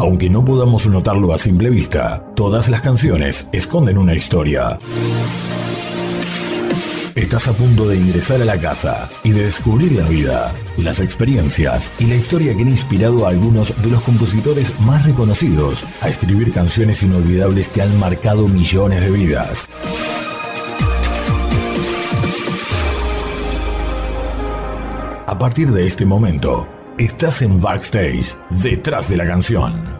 Aunque no podamos notarlo a simple vista, todas las canciones esconden una historia. Estás a punto de ingresar a la casa y de descubrir la vida, las experiencias y la historia que han inspirado a algunos de los compositores más reconocidos a escribir canciones inolvidables que han marcado millones de vidas. A partir de este momento, estás en backstage, detrás de la canción.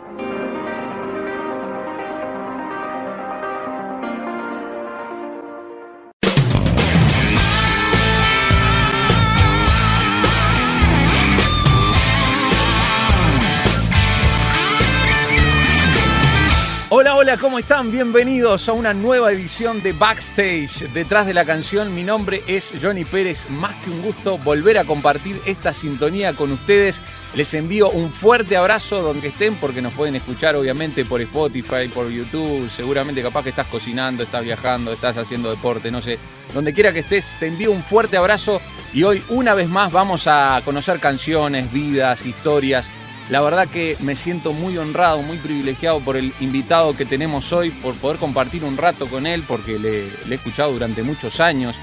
¿Cómo están? Bienvenidos a una nueva edición de Backstage. Detrás de la canción, mi nombre es Johnny Pérez. Más que un gusto volver a compartir esta sintonía con ustedes. Les envío un fuerte abrazo donde estén, porque nos pueden escuchar obviamente por Spotify, por YouTube. Seguramente capaz que estás cocinando, estás viajando, estás haciendo deporte, no sé. Donde quiera que estés, te envío un fuerte abrazo. Y hoy, una vez más, vamos a conocer canciones, vidas, historias la verdad que me siento muy honrado, muy privilegiado por el invitado que tenemos hoy, por poder compartir un rato con él, porque le, he escuchado durante muchos años.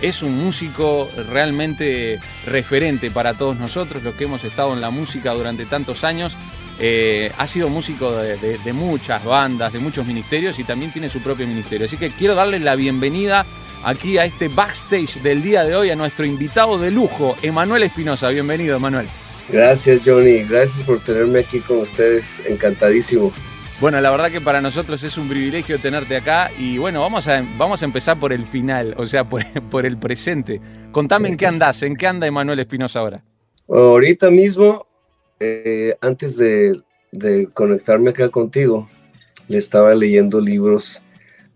Es un músico realmente referente para todos nosotros, los que hemos estado en la música durante tantos años. Eh, ha sido músico de, de, muchas bandas, de muchos ministerios y también tiene su propio ministerio. Así que quiero darle la bienvenida aquí a este backstage del día de hoy a nuestro invitado de lujo, Emanuel Espinosa. Bienvenido, Emanuel. Gracias Johnny, gracias por tenerme aquí con ustedes, encantadísimo. Bueno, la verdad que para nosotros es un privilegio tenerte acá y bueno, vamos a, vamos a empezar por el final, o sea, por, el presente. Contame en qué andás, en qué anda Emanuel Espinosa ahora. Ahorita mismo, eh, antes de, de, conectarme acá contigo, le estaba leyendo libros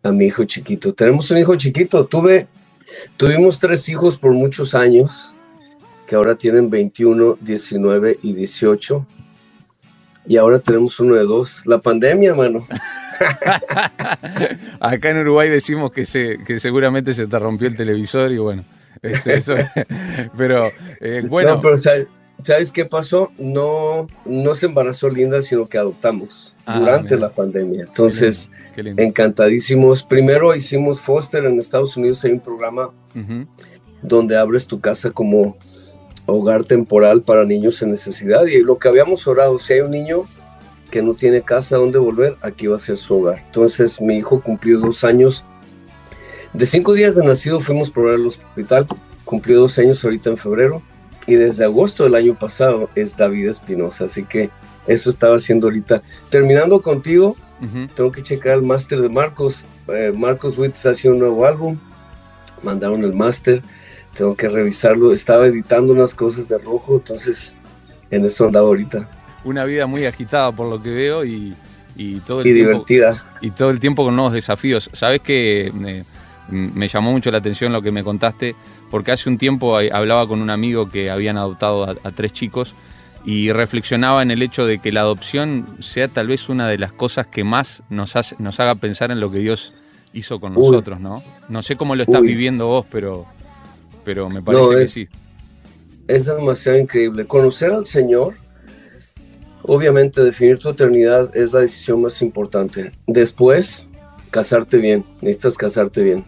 a mi hijo chiquito. Tenemos un hijo chiquito, tuve, tuvimos tres hijos por muchos años que ahora tienen 21, 19 y 18. Y ahora tenemos uno de dos. La pandemia, mano. Acá en Uruguay decimos que, se, que seguramente se te rompió el televisor y bueno. Este, pero eh, bueno. No, pero ¿sabes, qué pasó? No, no se embarazó Linda, sino que adoptamos ah, durante la pandemia. Entonces, encantadísimos. Primero hicimos Foster en Estados Unidos. Hay un programa donde abres tu casa como hogar temporal para niños en necesidad. Y lo que habíamos orado, si hay un niño que no tiene casa donde volver, aquí va a ser su hogar. Entonces mi hijo cumplió dos años. De cinco días de nacido fuimos por el hospital, cumplió dos años ahorita en febrero. Y desde agosto del año pasado es David Espinosa. Así que eso estaba haciendo ahorita. Terminando contigo, tengo que checar el máster de Marcos. Eh, Marcos Witt está haciendo un nuevo álbum. Mandaron el máster tengo que revisarlo. Estaba editando unas cosas de rojo, entonces en eso andaba ahorita. Una vida muy agitada por lo que veo y, todo el y divertida. Y todo el tiempo con nuevos desafíos. Sabes que me, llamó mucho la atención lo que me contaste, porque hace un tiempo hablaba con un amigo que habían adoptado a, tres chicos y reflexionaba en el hecho de que la adopción sea tal vez una de las cosas que más nos, nos haga pensar en lo que Dios hizo con nosotros, ¿no? No sé cómo lo estás viviendo vos, pero pero me parece que sí. Es demasiado increíble. Conocer al Señor, obviamente definir tu eternidad es la decisión más importante. Después, casarte bien. Necesitas casarte bien.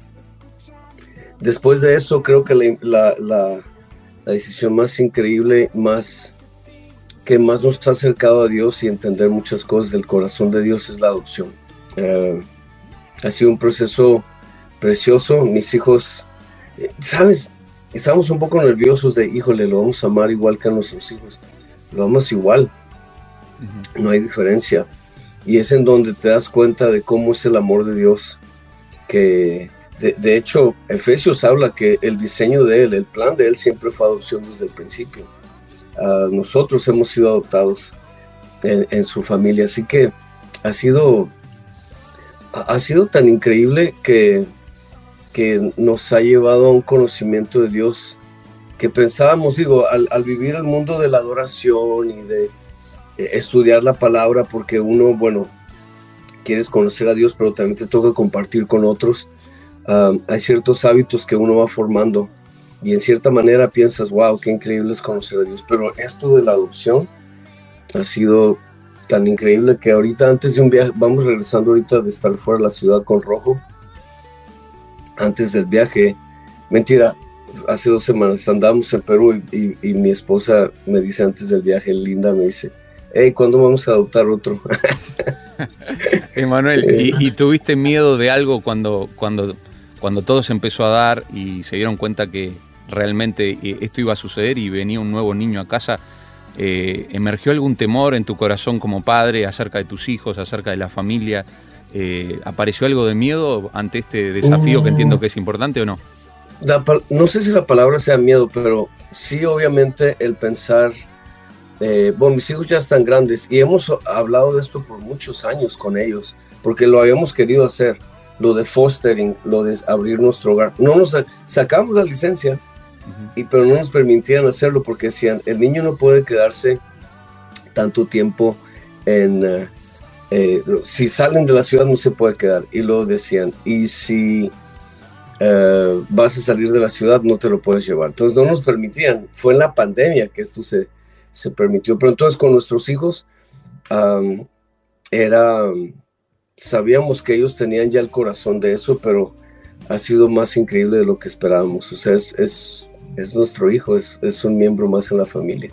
Después de eso, creo que la, la, decisión más increíble, más que más nos ha acercado a Dios y entender muchas cosas del corazón de Dios es la adopción. Eh, ha sido un proceso precioso. Mis hijos, eh, ¿sabes? Estamos un poco nerviosos de, híjole, lo vamos a amar igual que a nuestros hijos. Lo amas igual. No hay diferencia. Y es en donde te das cuenta de cómo es el amor de Dios. Que de, hecho, Efesios habla que el diseño de Él, el plan de Él siempre fue adopción desde el principio. Ah, nosotros hemos sido adoptados en, en, su familia. Así que ha sido, ha sido tan increíble que que nos ha llevado a un conocimiento de Dios que pensábamos, digo, al, vivir el mundo de la adoración y de eh, estudiar la palabra, porque uno, bueno, quieres conocer a Dios, pero también te toca compartir con otros. hay ciertos hábitos que uno va formando y en cierta manera piensas, wow, qué increíble es conocer a Dios, pero esto de la adopción ha sido tan increíble que ahorita antes de un viaje, vamos regresando ahorita de estar fuera de la ciudad con Rojo, antes del viaje, mentira, hace dos semanas andamos en Perú y, mi esposa me dice antes del viaje, Linda, me dice, hey, ¿cuándo vamos a adoptar otro? Emanuel, ¿y, ¿y, tuviste miedo de algo cuando, cuando, cuando todo se empezó a dar y se dieron cuenta que realmente eh, esto iba a suceder y venía un nuevo niño a casa? Eh, ¿Emergió algún temor en tu corazón como padre acerca de tus hijos, acerca de la familia? Eh, ¿Apareció algo de miedo ante este desafío que entiendo que es importante o no? no sé si la palabra sea miedo, pero sí obviamente el pensar, eh, bueno, mis hijos ya están grandes y hemos hablado de esto por muchos años con ellos, porque lo habíamos querido hacer, lo de fostering, lo de abrir nuestro hogar. No nos sacamos la licencia, y, pero no nos permitían hacerlo porque decían, el niño no puede quedarse tanto tiempo en... Eh, eh, si salen de la ciudad no se puede quedar. Y lo decían, y si eh, vas a salir de la ciudad no te lo puedes llevar. Entonces no nos permitían. Fue en la pandemia que esto se, se permitió. Pero entonces con nuestros hijos era, sabíamos que ellos tenían ya el corazón de eso, pero ha sido más increíble de lo que esperábamos. O sea, es, es, es nuestro hijo, es, es, un miembro más en la familia.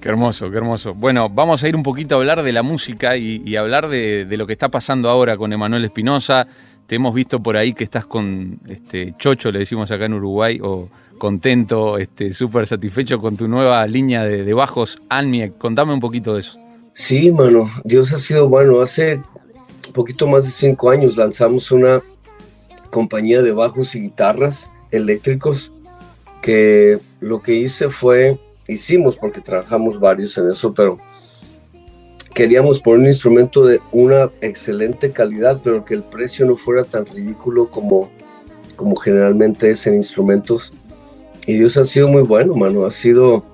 Qué hermoso, qué hermoso. Bueno, vamos a ir un poquito a hablar de la música y, hablar de, lo que está pasando ahora con Emanuel Espinosa. Te hemos visto por ahí que estás con este Chocho, le decimos acá en Uruguay, o contento, este, súper satisfecho con tu nueva línea de, bajos, Anmiek. Contame un poquito de eso. Sí, mano, Dios ha sido bueno. Hace poquito más de cinco años lanzamos una compañía de bajos y guitarras eléctricos que lo que hice fue, hicimos porque trabajamos varios en eso, pero queríamos poner un instrumento de una excelente calidad, pero que el precio no fuera tan ridículo como, como generalmente es en instrumentos. Y Dios ha sido muy bueno, mano, ha sido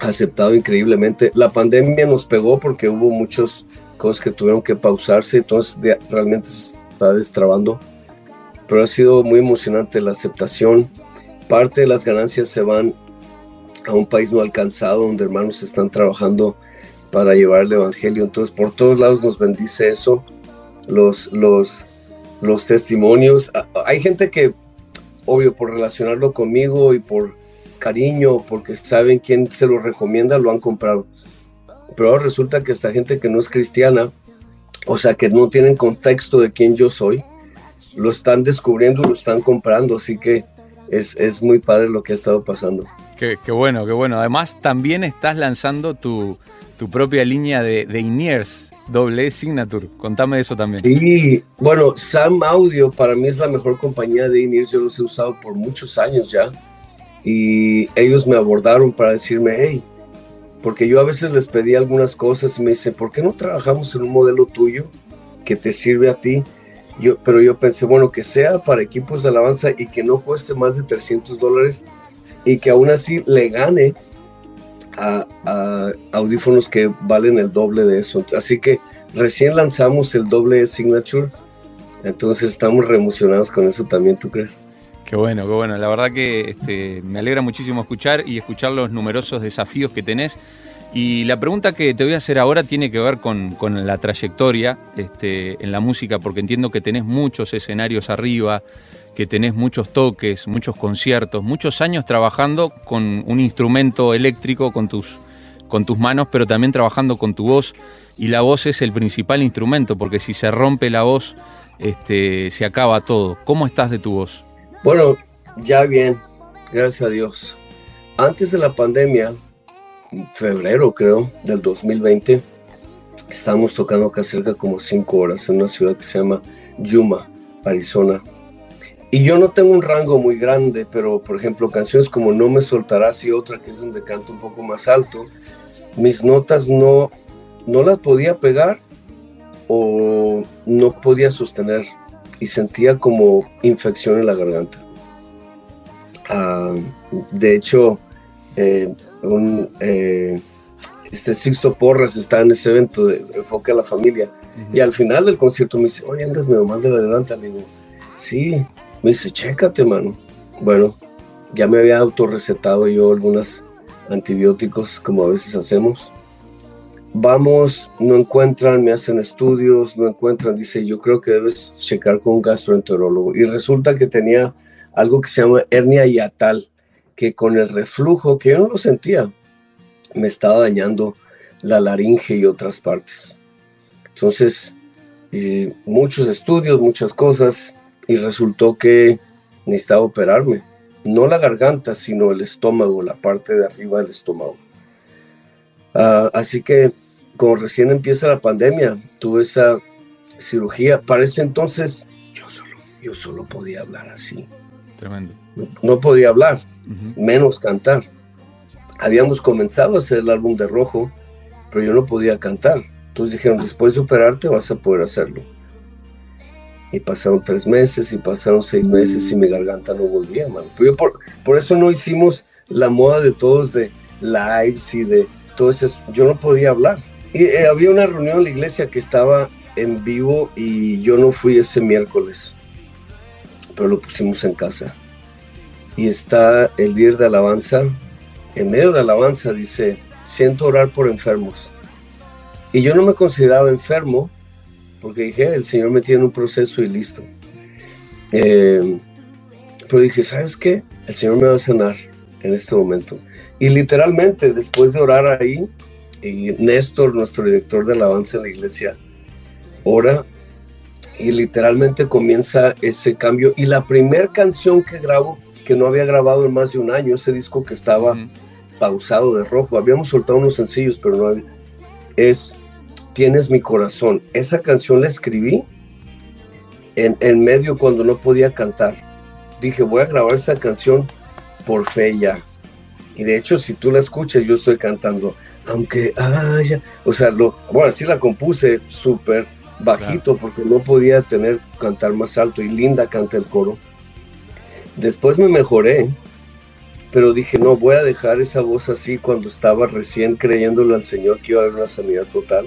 aceptado increíblemente. La pandemia nos pegó porque hubo muchas cosas que tuvieron que pausarse, entonces realmente se está destrabando pero ha sido muy emocionante la aceptación. Parte de las ganancias se van a un país no alcanzado, donde hermanos están trabajando para llevar el Evangelio. Entonces, por todos lados nos bendice eso, los, los, los testimonios. Hay gente que, obvio, por relacionarlo conmigo y por cariño, porque saben quién se lo recomienda, lo han comprado. Pero ahora resulta que esta gente que no es cristiana, o sea, que no tienen contexto de quién yo soy, lo están descubriendo lo están comprando, así que es, es muy padre lo que ha estado pasando. Qué, bueno, qué bueno. Además, también estás lanzando tu, tu propia línea de, de INEARS, doble Signature. Contame eso también. Sí, bueno, Sam Audio para mí es la mejor compañía de INEARS. Yo los he usado por muchos años ya. Y ellos me abordaron para decirme, hey, porque yo a veces les pedí algunas cosas y me dicen, ¿por qué no trabajamos en un modelo tuyo que te sirve a ti? Yo, pero yo pensé, bueno, que sea para equipos de alabanza y que no cueste más de 300 dólares y que aún así le gane a, audífonos que valen el doble de eso. Así que recién lanzamos el doble Signature, entonces estamos re emocionados con eso también, ¿tú crees? Qué bueno, qué bueno. La verdad que este, me alegra muchísimo escuchar y escuchar los numerosos desafíos que tenés y la pregunta que te voy a hacer ahora tiene que ver con, la trayectoria este, en la música, porque entiendo que tenés muchos escenarios arriba, que tenés muchos toques, muchos conciertos, muchos años trabajando con un instrumento eléctrico con tus, con tus manos, pero también trabajando con tu voz. Y la voz es el principal instrumento, porque si se rompe la voz, este, se acaba todo. ¿Cómo estás de tu voz? Bueno, ya bien, gracias a Dios. Antes de la pandemia, febrero, creo, del 2020, estábamos tocando acá cerca como cinco horas en una ciudad que se llama Yuma, Arizona. Y yo no tengo un rango muy grande, pero por ejemplo, canciones como No me soltarás y otra que es donde canto un poco más alto, mis notas no, no las podía pegar o no podía sostener y sentía como infección en la garganta. Ah, de hecho, eh, un, eh, este Sixto Porras está en ese evento de Enfoque a la Familia. Y al final del concierto me dice, oye, andas medio mal de la garganta. Le digo, sí. Me dice, chécate, mano. Bueno, ya me había autorrecetado yo algunos antibióticos, como a veces hacemos. vamos, no encuentran, me hacen estudios, no encuentran, dice, yo creo que debes checar con un gastroenterólogo. Y resulta que tenía algo que se llama hernia hiatal, que con el reflujo, que yo no lo sentía, me estaba dañando la laringe y otras partes. Entonces, muchos estudios, muchas cosas, y resultó que necesitaba operarme. No la garganta, sino el estómago, la parte de arriba del estómago. Ah, así que, como recién empieza la pandemia, tuve esa cirugía. Para ese entonces, yo solo, yo solo podía hablar así. Tremendo. No, podía hablar, menos cantar. Habíamos comenzado a hacer el álbum de Rojo, pero yo no podía cantar. Entonces dijeron, después de operarte vas a poder hacerlo. Y pasaron tres meses y pasaron seis meses y mi garganta no volvía, mano. Pero por, por eso no hicimos la moda de todos de lives y de todo eso. Yo no podía hablar. Y eh, había una reunión en la iglesia que estaba en vivo y yo no fui ese miércoles, pero lo pusimos en casa. Y está el líder de alabanza, en medio de la alabanza dice, siento orar por enfermos. Y yo no me consideraba enfermo, porque dije, el Señor me tiene un proceso y listo. Eh, pero dije, ¿sabes qué? El Señor me va a sanar en este momento. Y literalmente, después de orar ahí, y Néstor, nuestro director de alabanza en la iglesia, ora y literalmente comienza ese cambio. Y la primera canción que grabo, que no había grabado en más de un año, ese disco que estaba pausado de rojo, habíamos soltado unos sencillos, pero no es Tienes mi corazón. Esa canción la escribí en, en medio cuando no podía cantar. Dije, voy a grabar esa canción por fe ya. Y de hecho, si tú la escuchas, yo estoy cantando, aunque haya, o sea, lo, bueno, sí la compuse súper bajito porque no podía tener cantar más alto y Linda canta el coro. Después me mejoré, pero dije, no, voy a dejar esa voz así cuando estaba recién creyéndole al Señor que iba a haber una sanidad total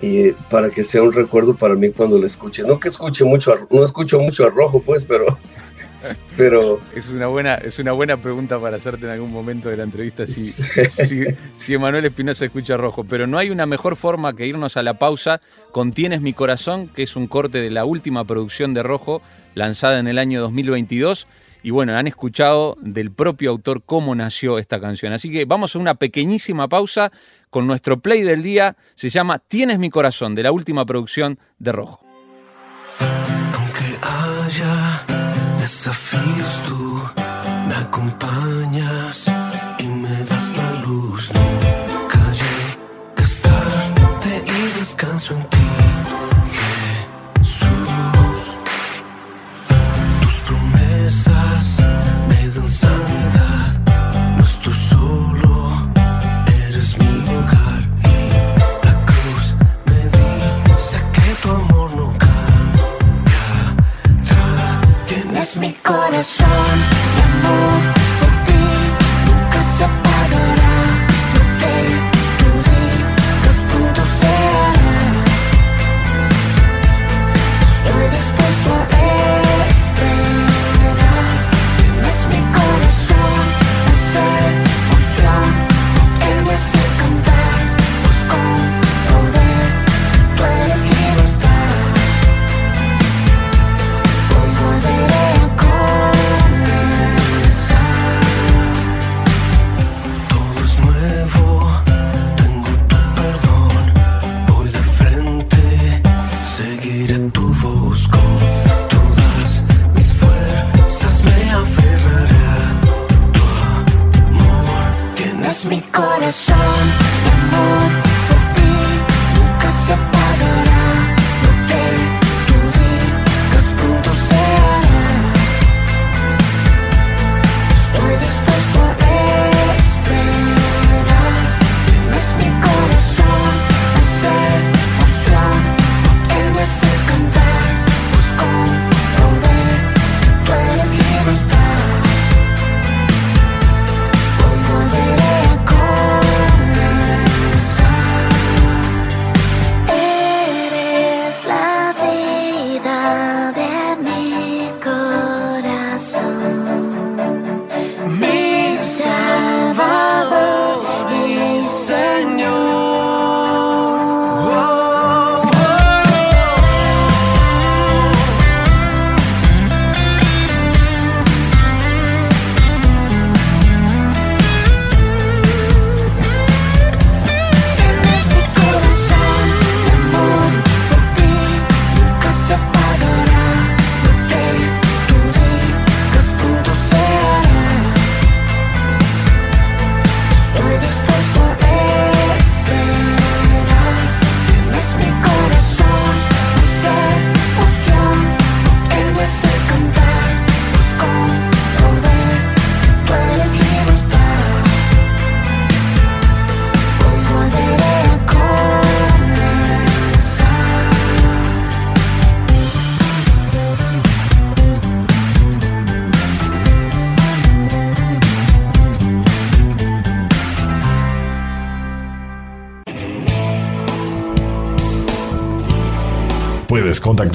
y para que sea un recuerdo para mí cuando la escuche. No que escuche mucho, no escucho mucho a rojo, pues, pero, pero es una buena, es una buena pregunta para hacerte en algún momento de la entrevista si, si, si, Emanuel Espinosa escucha rojo. Pero no hay una mejor forma que irnos a la pausa con Tienes mi corazón, que es un corte de la última producción de Rojo, lanzada en el año 2022. Y bueno, han escuchado del propio autor cómo nació esta canción. Así que vamos a una pequeñísima pausa con nuestro play del día. Se llama Tienes mi corazón, de la última producción de Rojo. Aunque haya desafíos, tú me acompañas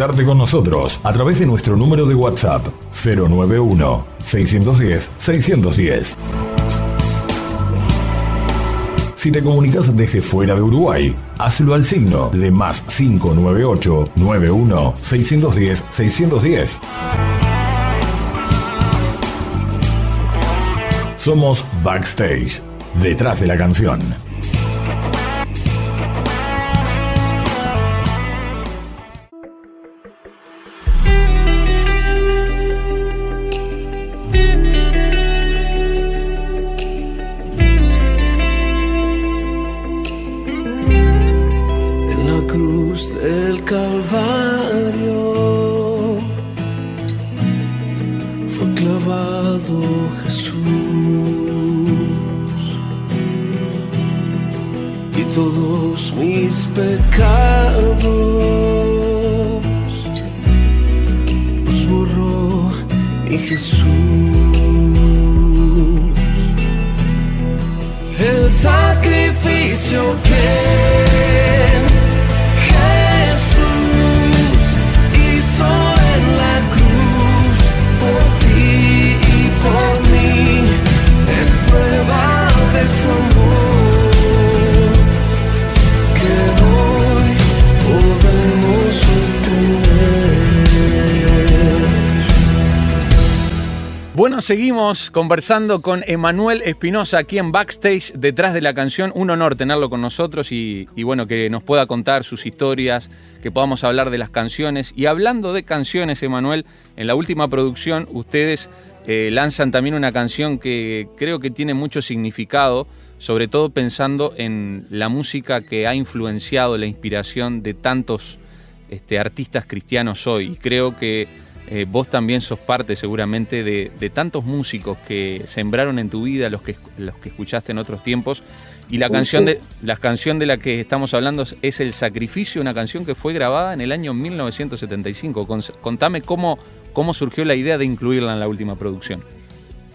contactarte con nosotros a través de nuestro número de WhatsApp 091 610 610. Si te comunicas desde fuera de Uruguay, hazlo al signo de más 598 91 610 610. Somos Backstage, detrás de la canción. Seguimos conversando con Emanuel Espinosa aquí en Backstage, detrás de la canción. Un honor tenerlo con nosotros y, bueno, que nos pueda contar sus historias, que podamos hablar de las canciones. Y hablando de canciones, Emanuel, en la última producción ustedes eh, lanzan también una canción que creo que tiene mucho significado, sobre todo pensando en la música que ha influenciado la inspiración de tantos este, artistas cristianos hoy. Creo que eh, vos también sos parte seguramente de, tantos músicos que sembraron en tu vida, los que, los que escuchaste en otros tiempos. Y la canción, de, la canción de la que estamos hablando es El Sacrificio, una canción que fue grabada en el año 1975. Contame cómo, cómo surgió la idea de incluirla en la última producción.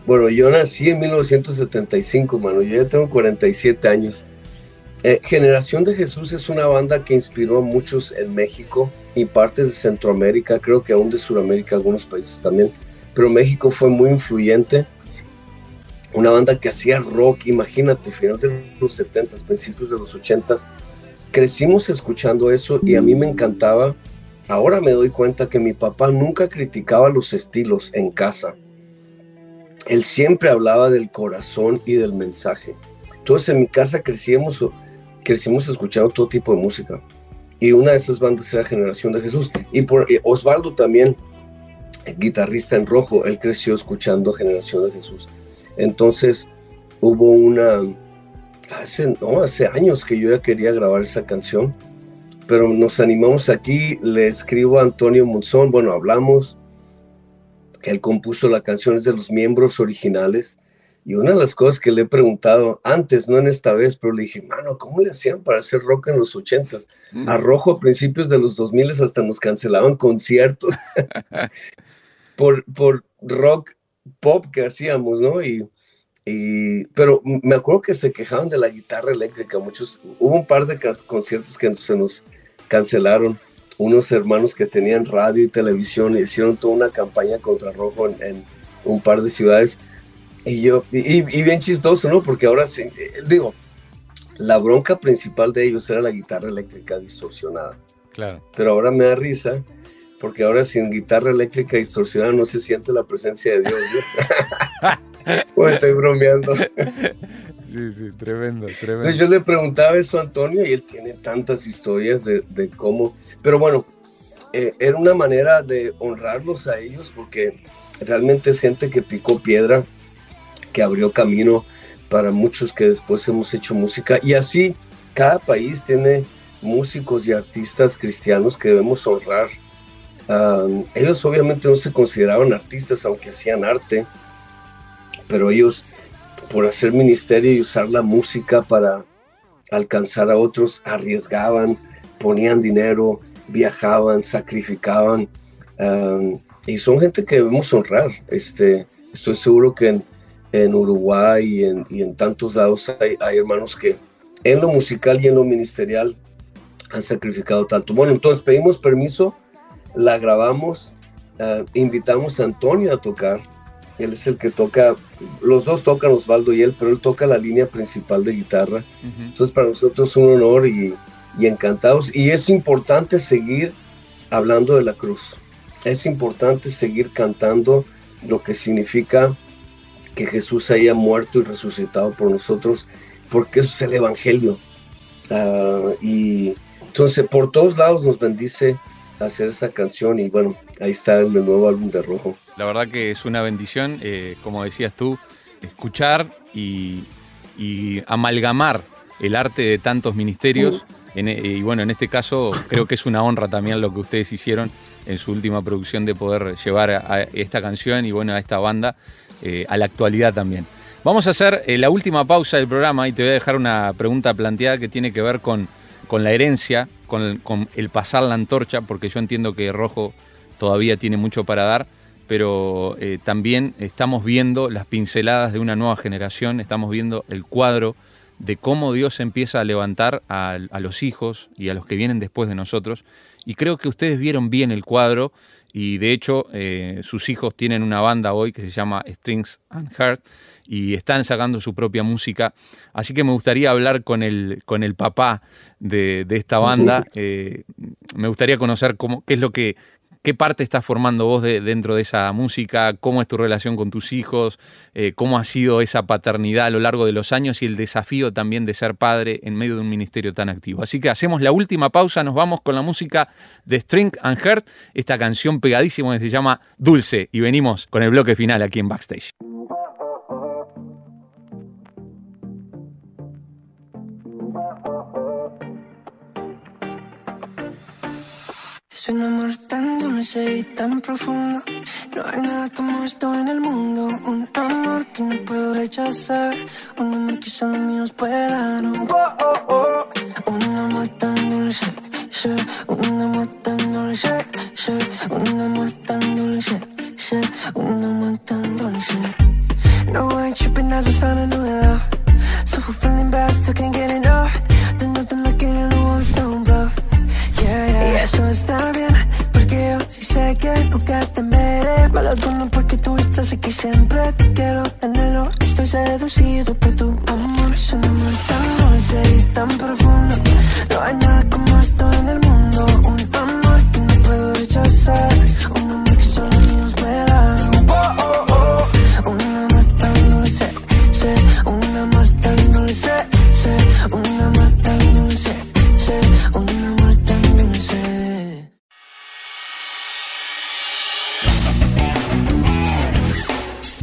Bueno, yo nací en 1975, mano. Yo ya tengo 47 años. Eh, Generación de Jesús es una banda que inspiró a muchos en México y partes de Centroamérica, creo que aún de Sudamérica, algunos países también. Pero México fue muy influyente. Una banda que hacía rock, imagínate, final de los 70 principios de los 80 Crecimos escuchando eso y a mí me encantaba. Ahora me doy cuenta que mi papá nunca criticaba los estilos en casa. Él siempre hablaba del corazón y del mensaje. Entonces en mi casa crecíamos crecimos escuchando todo tipo de música. Y una de esas bandas era Generación de Jesús. Y por Osvaldo también, guitarrista en rojo, él creció escuchando Generación de Jesús. Entonces hubo una, hace, no, hace años que yo ya quería grabar esa canción, pero nos animamos aquí, le escribo a Antonio Monzón, bueno, hablamos, él compuso la canción, es de los miembros originales, y una de las cosas que le he preguntado antes, no en esta vez, pero le dije, mano, ¿cómo le hacían para hacer rock en los ochentas? Mm. A Rojo a principios de los 2000 hasta nos cancelaban conciertos por, por rock pop que hacíamos, ¿no? Y, y, pero me acuerdo que se quejaban de la guitarra eléctrica. Muchos, hubo un par de conciertos que se nos cancelaron. Unos hermanos que tenían radio y televisión hicieron toda una campaña contra Rojo en, en un par de ciudades y yo, y, bien chistoso, ¿no? Porque ahora sí, eh, digo, la bronca principal de ellos era la guitarra eléctrica distorsionada. Claro. Pero ahora me da risa, porque ahora sin guitarra eléctrica distorsionada no se siente la presencia de Dios. ¿no? estoy bromeando. Sí, sí, tremendo, tremendo. Entonces yo le preguntaba eso a Antonio y él tiene tantas historias de, de cómo. Pero bueno, eh, era una manera de honrarlos a ellos porque realmente es gente que picó piedra que abrió camino para muchos que después hemos hecho música. Y así cada país tiene músicos y artistas cristianos que debemos honrar. ellos obviamente no se consideraban artistas, aunque hacían arte, pero ellos, por hacer ministerio y usar la música para alcanzar a otros, arriesgaban, ponían dinero, viajaban, sacrificaban. y son gente que debemos honrar. Este, estoy seguro que en Uruguay y en, tantos lados hay, hermanos que en lo musical y en lo ministerial han sacrificado tanto. Bueno, entonces pedimos permiso, la grabamos, ah, invitamos a Antonio a tocar. Él es el que toca, los dos tocan Osvaldo y él, pero él toca la línea principal de guitarra. Entonces para nosotros es un honor y, y encantados. Y es importante seguir hablando de la cruz. Es importante seguir cantando lo que significa que Jesús haya muerto y resucitado por nosotros, porque eso es el Evangelio. Ah, y entonces por todos lados nos bendice hacer esa canción y bueno, ahí está el nuevo álbum de Rojo. La verdad que es una bendición, eh, como decías tú, escuchar y, y, amalgamar el arte de tantos ministerios. En, y bueno, en este caso creo que es una honra también lo que ustedes hicieron en su última producción de poder llevar a esta canción y bueno, a esta banda eh, a la actualidad también. Vamos a hacer eh, la última pausa del programa y te voy a dejar una pregunta planteada que tiene que ver con, con la herencia, con el, pasar la antorcha, porque yo entiendo que Rojo todavía tiene mucho para dar, pero eh, también estamos viendo las pinceladas de una nueva generación, estamos viendo el cuadro de cómo Dios empieza a levantar a, los hijos y a los que vienen después de nosotros. Y creo que ustedes vieron bien el cuadro y de hecho eh, sus hijos tienen una banda hoy que se llama Strings and Heart y están sacando su propia música. Así que me gustaría hablar con el, con el papá de, esta banda. Eh, me gustaría conocer cómo, qué es lo que ¿Qué parte estás formando vos dentro de esa música? ¿Cómo es tu relación con tus hijos? Eh, ¿Cómo ha sido esa paternidad a lo largo de los años y el desafío también de ser padre en medio de un ministerio tan activo? Así que hacemos la última pausa, nos vamos con la música de String and Heart, esta canción pegadísima que se llama Dulce y venimos con el bloque final aquí en Backstage. Un amor tan dulce y tan profundo. No hay nada como esto en el mundo. Un amor que no puedo rechazar. Un amor que solo míos puedan. Oh, oh, oh. Un amor tan dulce. Sí. Un amor tan dulce. Sí. Un amor tan dulce. Sí. Un amor tan dulce. No, I ain't tripping, I just found a new love. So fulfilling, but I still can't get enough. There's nothing looking in the. Y eso está bien, porque yo sí sé que nunca te veré. Mal alguno porque tú estás aquí siempre. Te quiero tenerlo, estoy seducido por tu amor. Es un amor tan dulce y tan profundo. No hay nada como esto en el mundo. Un amor que no puedo rechazar.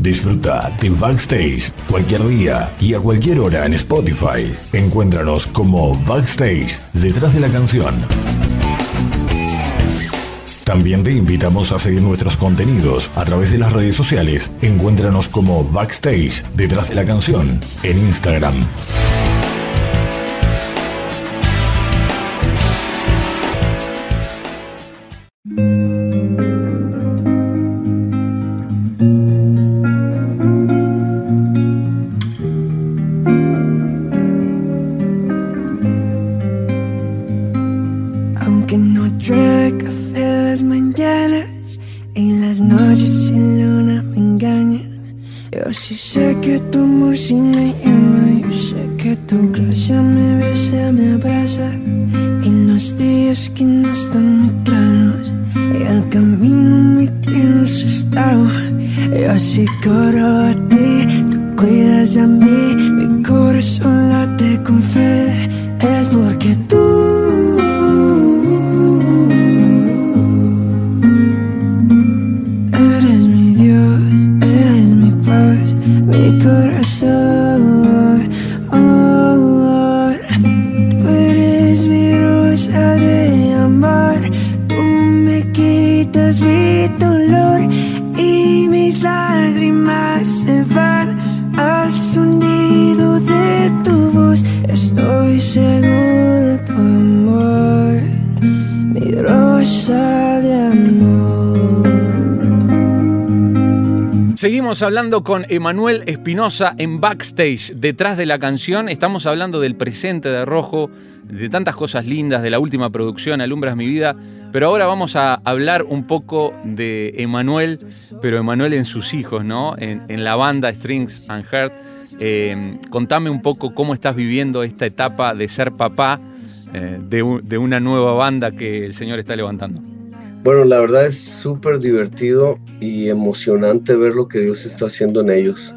Disfruta de Backstage cualquier día y a cualquier hora en Spotify. Encuéntranos como Backstage detrás de la canción. También te invitamos a seguir nuestros contenidos a través de las redes sociales. Encuéntranos como Backstage detrás de la canción en Instagram. Seguimos hablando con Emanuel Espinosa en backstage, detrás de la canción. Estamos hablando del presente de Rojo, de tantas cosas lindas, de la última producción, Alumbras mi vida. Pero ahora vamos a hablar un poco de Emanuel, pero Emanuel en sus hijos, ¿no? En, la banda Strings and Heart. Eh, contame un poco cómo estás viviendo esta etapa de ser papá eh, de una nueva banda que el Señor está levantando. Bueno, la verdad es súper divertido y emocionante ver lo que Dios está haciendo en ellos.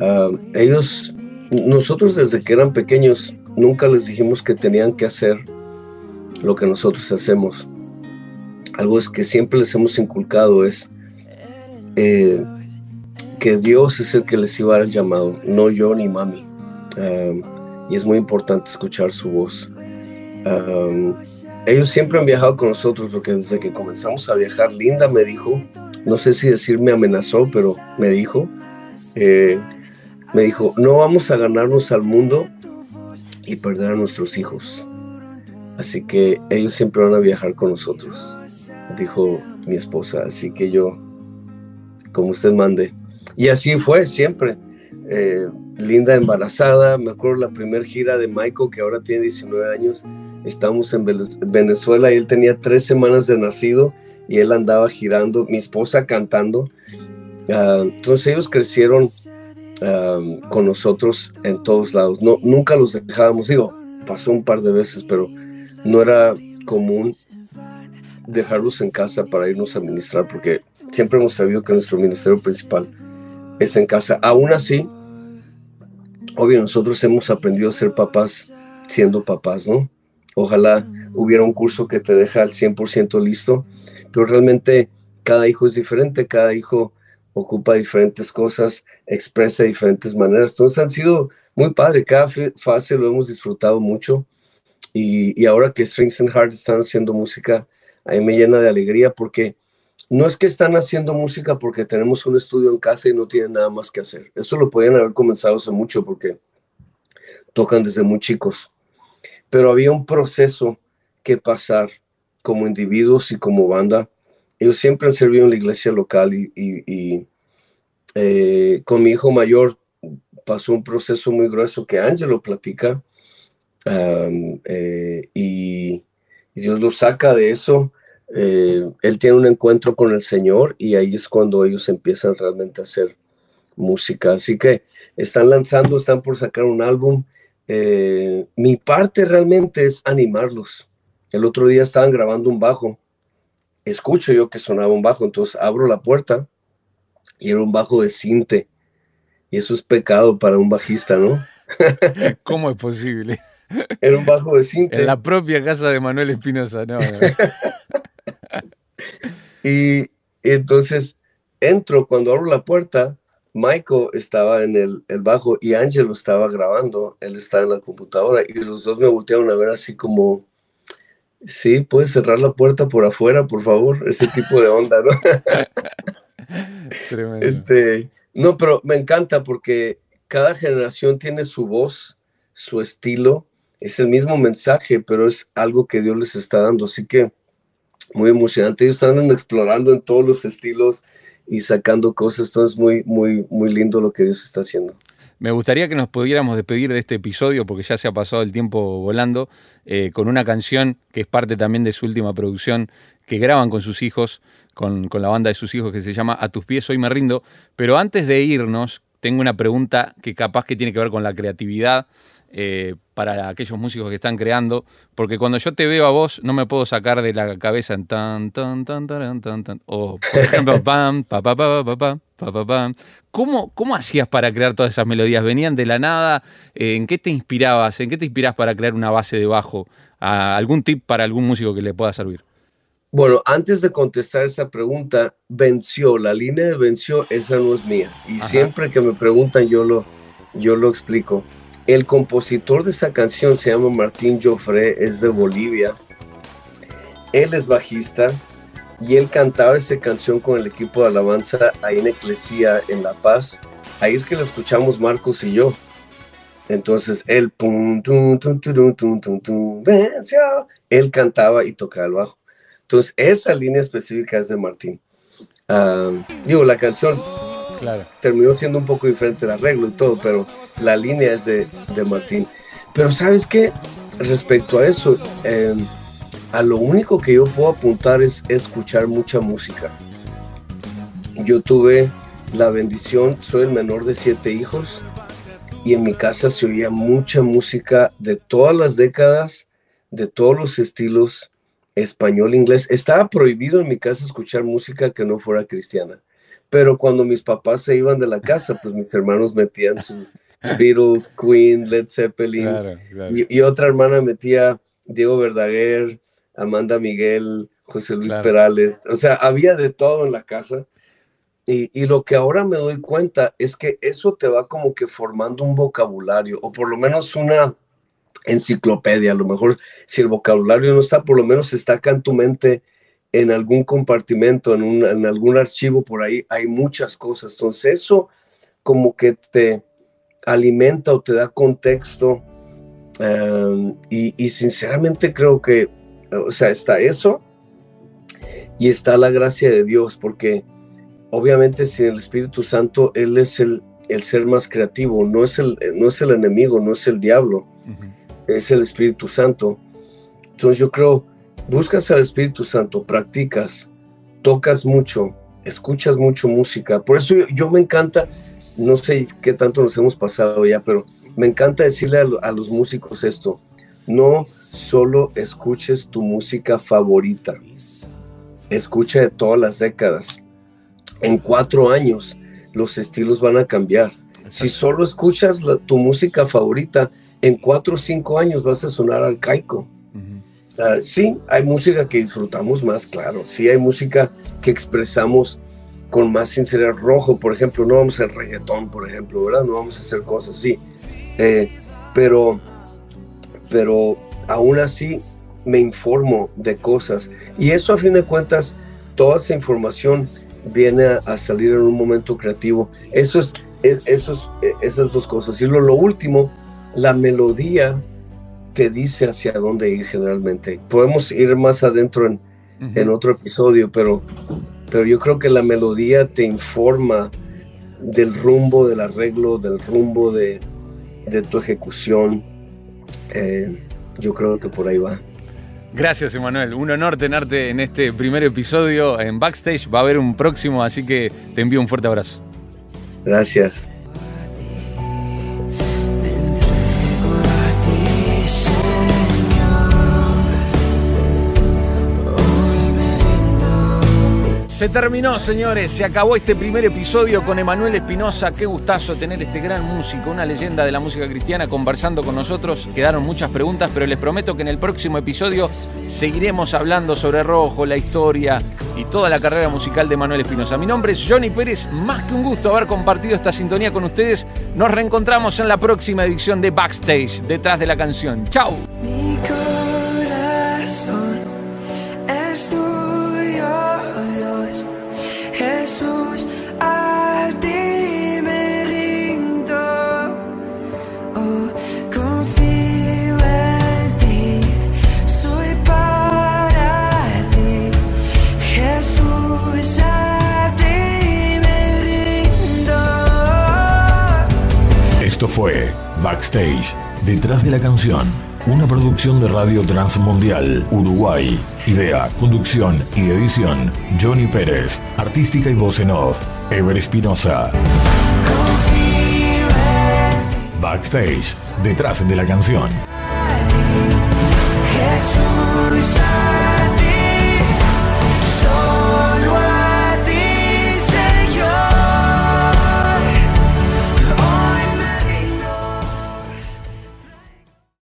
Ah, ellos, nosotros desde que eran pequeños, nunca les dijimos que tenían que hacer lo que nosotros hacemos. Algo es que siempre les hemos inculcado es eh, que Dios es el que les iba a el llamado, no yo ni mami. Ah, y es muy importante escuchar su voz. Ah, ellos siempre han viajado con nosotros porque desde que comenzamos a viajar, Linda me dijo, no sé si decir me amenazó, pero me dijo, eh, me dijo, no vamos a ganarnos al mundo y perder a nuestros hijos. Así que ellos siempre van a viajar con nosotros, dijo mi esposa. Así que yo, como usted mande. Y así fue siempre. Eh, Linda embarazada, me acuerdo la primera gira de Michael, que ahora tiene 19 años Estamos en Venezuela y él tenía tres semanas de nacido y él andaba girando, mi esposa cantando. Ah, entonces ellos crecieron ah, con nosotros en todos lados. No, nunca los dejábamos, digo, pasó un par de veces, pero no era común dejarlos en casa para irnos a ministrar, porque siempre hemos sabido que nuestro ministerio principal es en casa. Aún así, obvio, nosotros hemos aprendido a ser papás siendo papás, ¿no? Ojalá hubiera un curso que te deja al 100% listo, pero realmente cada hijo es diferente, cada hijo ocupa diferentes cosas, expresa de diferentes maneras. Entonces han sido muy padre, cada fase lo hemos disfrutado mucho y, ahora que Strings and Heart están haciendo música, a mí me llena de alegría porque no es que están haciendo música porque tenemos un estudio en casa y no tienen nada más que hacer. Eso lo podían haber comenzado hace mucho porque tocan desde muy chicos pero había un proceso que pasar como individuos y como banda. Ellos siempre han servido en la iglesia local y, eh, con mi hijo mayor pasó un proceso muy grueso que Angelo platica eh, y, Dios lo saca de eso. Eh, él tiene un encuentro con el Señor y ahí es cuando ellos empiezan realmente a hacer música. Así que están lanzando, están por sacar un álbum eh, mi parte realmente es animarlos. El otro día estaban grabando un bajo. Escucho yo que sonaba un bajo, entonces abro la puerta y era un bajo de cinte. Y eso es pecado para un bajista, ¿no? ¿Cómo es posible? Era un bajo de cinte. En la propia casa de Manuel Espinosa, no. y entonces entro, cuando abro la puerta, Michael estaba en el, bajo y Angelo estaba grabando, él estaba en la computadora y los dos me voltearon a ver así como, sí, puedes cerrar la puerta por afuera, por favor, ese tipo de onda, ¿no? Este, no, pero me encanta porque cada generación tiene su voz, su estilo, es el mismo mensaje, pero es algo que Dios les está dando, así que muy emocionante, ellos están explorando en todos los estilos, y sacando cosas. Entonces, muy, muy, muy lindo lo que Dios está haciendo. Me gustaría que nos pudiéramos despedir de este episodio, porque ya se ha pasado el tiempo volando, eh, con una canción que es parte también de su última producción, que graban con sus hijos, con, con la banda de sus hijos, que se llama A tus pies hoy me rindo. Pero antes de irnos, tengo una pregunta que capaz que tiene que ver con la creatividad. Eh, para aquellos músicos que están creando, porque cuando yo te veo a vos no me puedo sacar de la cabeza en tan tan tan tan tan tan o por ejemplo pam pa pa pa pa pa pa pa ¿Cómo, ¿Cómo hacías para crear todas esas melodías? ¿Venían de la nada? Eh, ¿En qué te inspirabas? ¿En qué te inspiras para crear una base de bajo? ¿Algún tip para algún músico que le pueda servir? Bueno, antes de contestar esa pregunta, venció, la línea de venció, esa no es mía. Y siempre que me preguntan, yo lo, yo lo explico. El compositor de esa canción se llama Martín Joffre, es de Bolivia. Él es bajista y él cantaba esa canción con el equipo de alabanza ahí en Eclesía, en La Paz. Ahí es que la escuchamos Marcos y yo. Entonces él, pum, tum, tum, tum, él cantaba y tocaba el bajo. Entonces esa línea específica es de Martín. Ah, digo, la canción terminó siendo un poco diferente el arreglo y todo, pero la línea es de, de Martín. Pero sabes qué, respecto a eso, em, a lo único que yo puedo apuntar es escuchar mucha música. Yo tuve la bendición, soy el menor de siete hijos y en mi casa se oía mucha música de todas las décadas, de todos los estilos, español, inglés. Estaba prohibido en mi casa escuchar música que no fuera cristiana. Pero cuando mis papás se iban de la casa, pues mis hermanos metían su Beatles, Queen, Led Zeppelin. Y, otra hermana metía Diego Verdaguer, Amanda Miguel, José Luis Perales. O sea, había de todo en la casa. Y, y, lo que ahora me doy cuenta es que eso te va como que formando un vocabulario, o por lo menos una, enciclopedia. A lo mejor si el vocabulario no está, por lo menos está acá en tu mente, en algún compartimento, en, un, en algún archivo por ahí, hay muchas cosas. Entonces eso como que te alimenta o te da contexto. Um, y, y, sinceramente creo que, o sea, está eso y está la gracia de Dios, porque obviamente sin el Espíritu Santo, Él es el, el ser más creativo, no es el, no es el enemigo, no es el diablo es el Espíritu Santo. Entonces yo creo, buscas al Espíritu Santo, practicas, tocas mucho, escuchas mucho música. Por eso yo, me encanta, no sé qué tanto nos hemos pasado ya, pero me encanta decirle a, los músicos esto, no solo escuches tu música favorita, escucha de todas las décadas. En cuatro años los estilos van a cambiar. Si solo escuchas tu música favorita, en cuatro o cinco años vas a sonar arcaico. Ah, sí, hay música que disfrutamos más, claro. Sí, hay música que expresamos con más sinceridad. Rojo, por ejemplo, no vamos a hacer reggaetón, por ejemplo, ¿verdad? No vamos a hacer cosas así. Eh, pero, pero aún así me informo de cosas. Y eso, a fin de cuentas, toda esa información viene a, salir en un momento creativo. Eso es, esos, esas dos cosas. Y lo, lo último la melodía te dice hacia dónde ir generalmente. Podemos ir más adentro en, otro episodio, pero, pero yo creo que la melodía te informa del rumbo del arreglo, del rumbo de, tu ejecución. Eh, yo creo que por ahí va. Gracias, Emanuel. Un honor tenerte en este primer episodio en Backstage. Va a haber un próximo, así que te envío un fuerte abrazo. Gracias. Se terminó, señores. Se acabó este primer episodio con Emanuel Espinosa. Qué gustazo tener este gran músico, una leyenda de la música cristiana, conversando con nosotros. Quedaron muchas preguntas, pero les prometo que en el próximo episodio seguiremos hablando sobre Rojo, la historia y toda la carrera musical de Emanuel Espinosa. Mi nombre es Johnny Pérez. Más que un gusto haber compartido esta sintonía con ustedes. Nos reencontramos en la próxima edición de Backstage, detrás de la canción. ¡Chao! Esto fue Backstage, detrás de la canción, una producción de Radio Transmundial, Uruguay. Idea, conducción y edición, Johnny Pérez. Artística y voz en off, Ever Espinosa. Backstage, detrás de la canción.